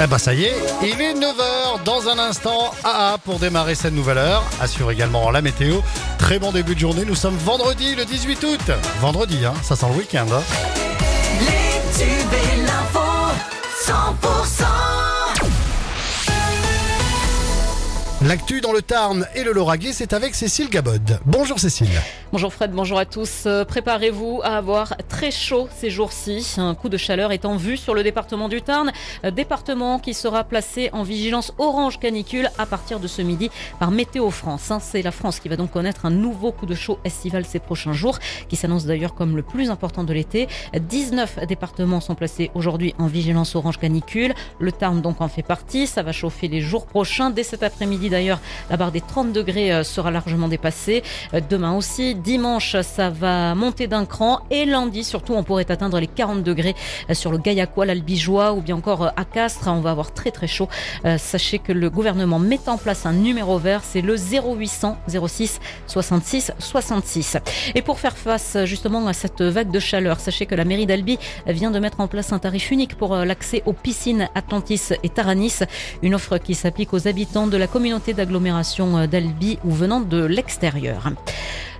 Eh ben ça y est, il est 9h dans un instant. AA pour démarrer cette nouvelle heure. Assure également la météo. Très bon début de journée. Nous sommes vendredi le 18 août. Vendredi, hein, ça sent le week-end. hein. L'actu dans le Tarn et le Lauragais, c'est avec Cécile Gabod. Bonjour Cécile. Bonjour Fred, bonjour à tous. Euh, Préparez-vous à avoir très chaud ces jours-ci. Un coup de chaleur est en vue sur le département du Tarn, Euh, département qui sera placé en vigilance orange canicule à partir de ce midi par Météo France. hein. C'est la France qui va donc connaître un nouveau coup de chaud estival ces prochains jours, qui s'annonce d'ailleurs comme le plus important de l'été. 19 départements sont placés aujourd'hui en vigilance orange canicule. Le Tarn donc en fait partie. Ça va chauffer les jours prochains. Dès cet après-midi d'ailleurs, la barre des 30 degrés euh, sera largement dépassée. Euh, Demain aussi, dimanche, ça va monter d'un cran. Et lundi, surtout, on pourrait atteindre les 40 degrés euh, sur le Gaillacois, l'Albigeois ou bien encore à Castres. On va avoir très très chaud. Sachez que le gouvernement met en place un numéro vert, c'est le 0800 06 66 66. Et pour faire face justement à cette vague de chaleur, sachez que la mairie d'Albi vient de mettre en place un tarif unique pour l'accès aux piscines Atlantis et Taranis, une offre qui s'applique aux habitants de la communauté d'agglomération euh, d'Albi ou venant de l'extérieur.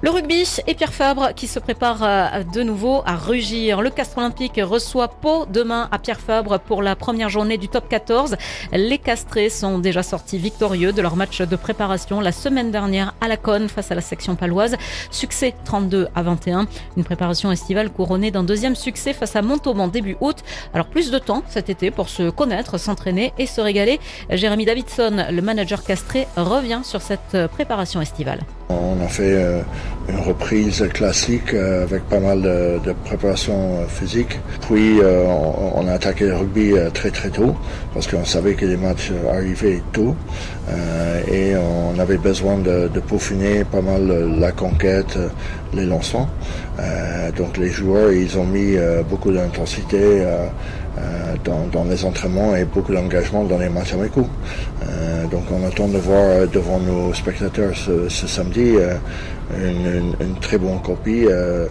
Le rugby et Pierre Fabre qui se prépare euh, de nouveau à rugir. Le Castre Olympique reçoit Pau demain à Pierre Fabre pour la première journée du top 14. Les Castrés sont déjà sortis victorieux de leur match de préparation la semaine dernière à la Conne face à la section paloise. Succès 32 à 21. Une préparation estivale couronnée d'un deuxième succès face à Montauban début août. Alors plus de temps cet été pour se connaître, s'entraîner et se régaler. Jérémy Davidson, le manager castré, revient sur cette préparation estivale. On a fait euh, une reprise classique euh, avec pas mal de, préparation euh, physique. Puis on, a attaqué le rugby très très tôt parce qu'on savait que les matchs arrivaient tôt et on avait besoin de, de peaufiner pas mal la conquête, les lancements. Donc les joueurs ils ont mis beaucoup d'intensité dans, dans les entraînements et beaucoup d'engagement dans les matchs amicaux. Euh, donc on attend de voir euh, devant nos spectateurs ce, ce samedi euh, une, une- une très bonne copie euh,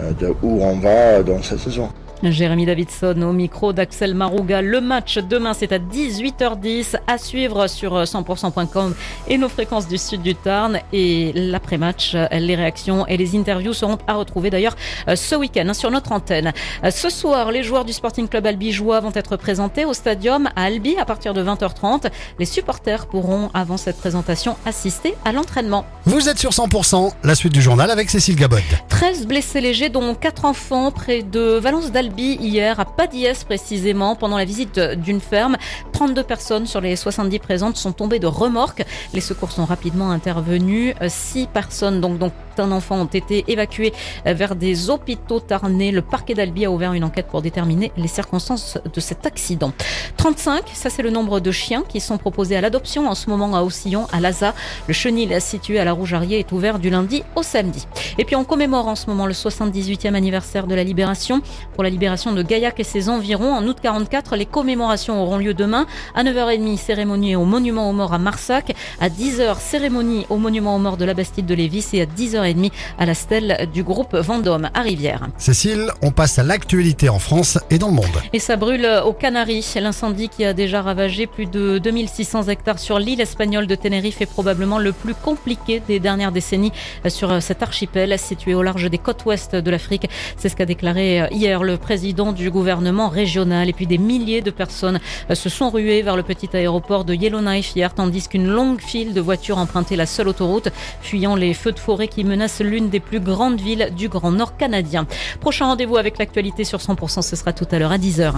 euh, de où on va dans cette saison. Jérémy Davidson au micro d'Axel Marouga. Le match demain, c'est à 18h10 à suivre sur 100%.com et nos fréquences du sud du Tarn. Et l'après-match, les réactions et les interviews seront à retrouver d'ailleurs euh, ce week-end hein, sur notre antenne. Euh, Ce soir, les joueurs du Sporting Club albigeois vont être présentés au stadium à Albi à partir de 20h30. Les supporters pourront, avant cette présentation, assister à l'entraînement. Vous êtes sur 100%, la suite du journal avec Cécile Gabod. 13 blessés légers, dont 4 enfants, près de Valence d'Albi hier, à Padiès précisément, pendant la visite d'une ferme. 32 personnes sur les 70 présentes sont tombées de remorques. Les secours sont rapidement intervenus. 6 personnes, donc, donc un enfant, ont été évacuées vers des hôpitaux tarnais. Le parquet d'Albi a ouvert une enquête pour déterminer les circonstances de cet accident. 35, ça c'est le nombre de chiens qui sont proposés à l'adoption en ce moment à Aussillon, à Laza. Le chenil situé à la Rougerie est ouvert du lundi au samedi. Et puis on commémore en ce moment le 78e anniversaire de la libération. Pour la libération de Gaillac et ses environs, en août 44, les commémorations auront lieu demain. À 9h30, cérémonie au monument aux morts à Marsac. À 10h, cérémonie au monument aux morts de la Bastide de Lévis. Et à 10h30, à la stèle du groupe Vendôme à Rivière. Cécile, on passe à l'actualité en France et dans le monde. Et ça brûle aux Canaries. L'incendie qui a déjà ravagé plus de 2600 hectares sur l'île espagnole de Tenerife est probablement le plus compliqué des dernières décennies sur cet archipel situé au large des côtes ouest de l'Afrique. C'est ce qu'a déclaré hier le président du gouvernement régional. Et puis des milliers de personnes se sont ruées vers le petit aéroport de Yellowknife hier, tandis qu'une longue file de voitures empruntait la seule autoroute, fuyant les feux de forêt qui l'une des plus grandes villes du Grand Nord canadien. Prochain rendez-vous avec l'actualité sur 100%, ce sera tout à l'heure à 10h.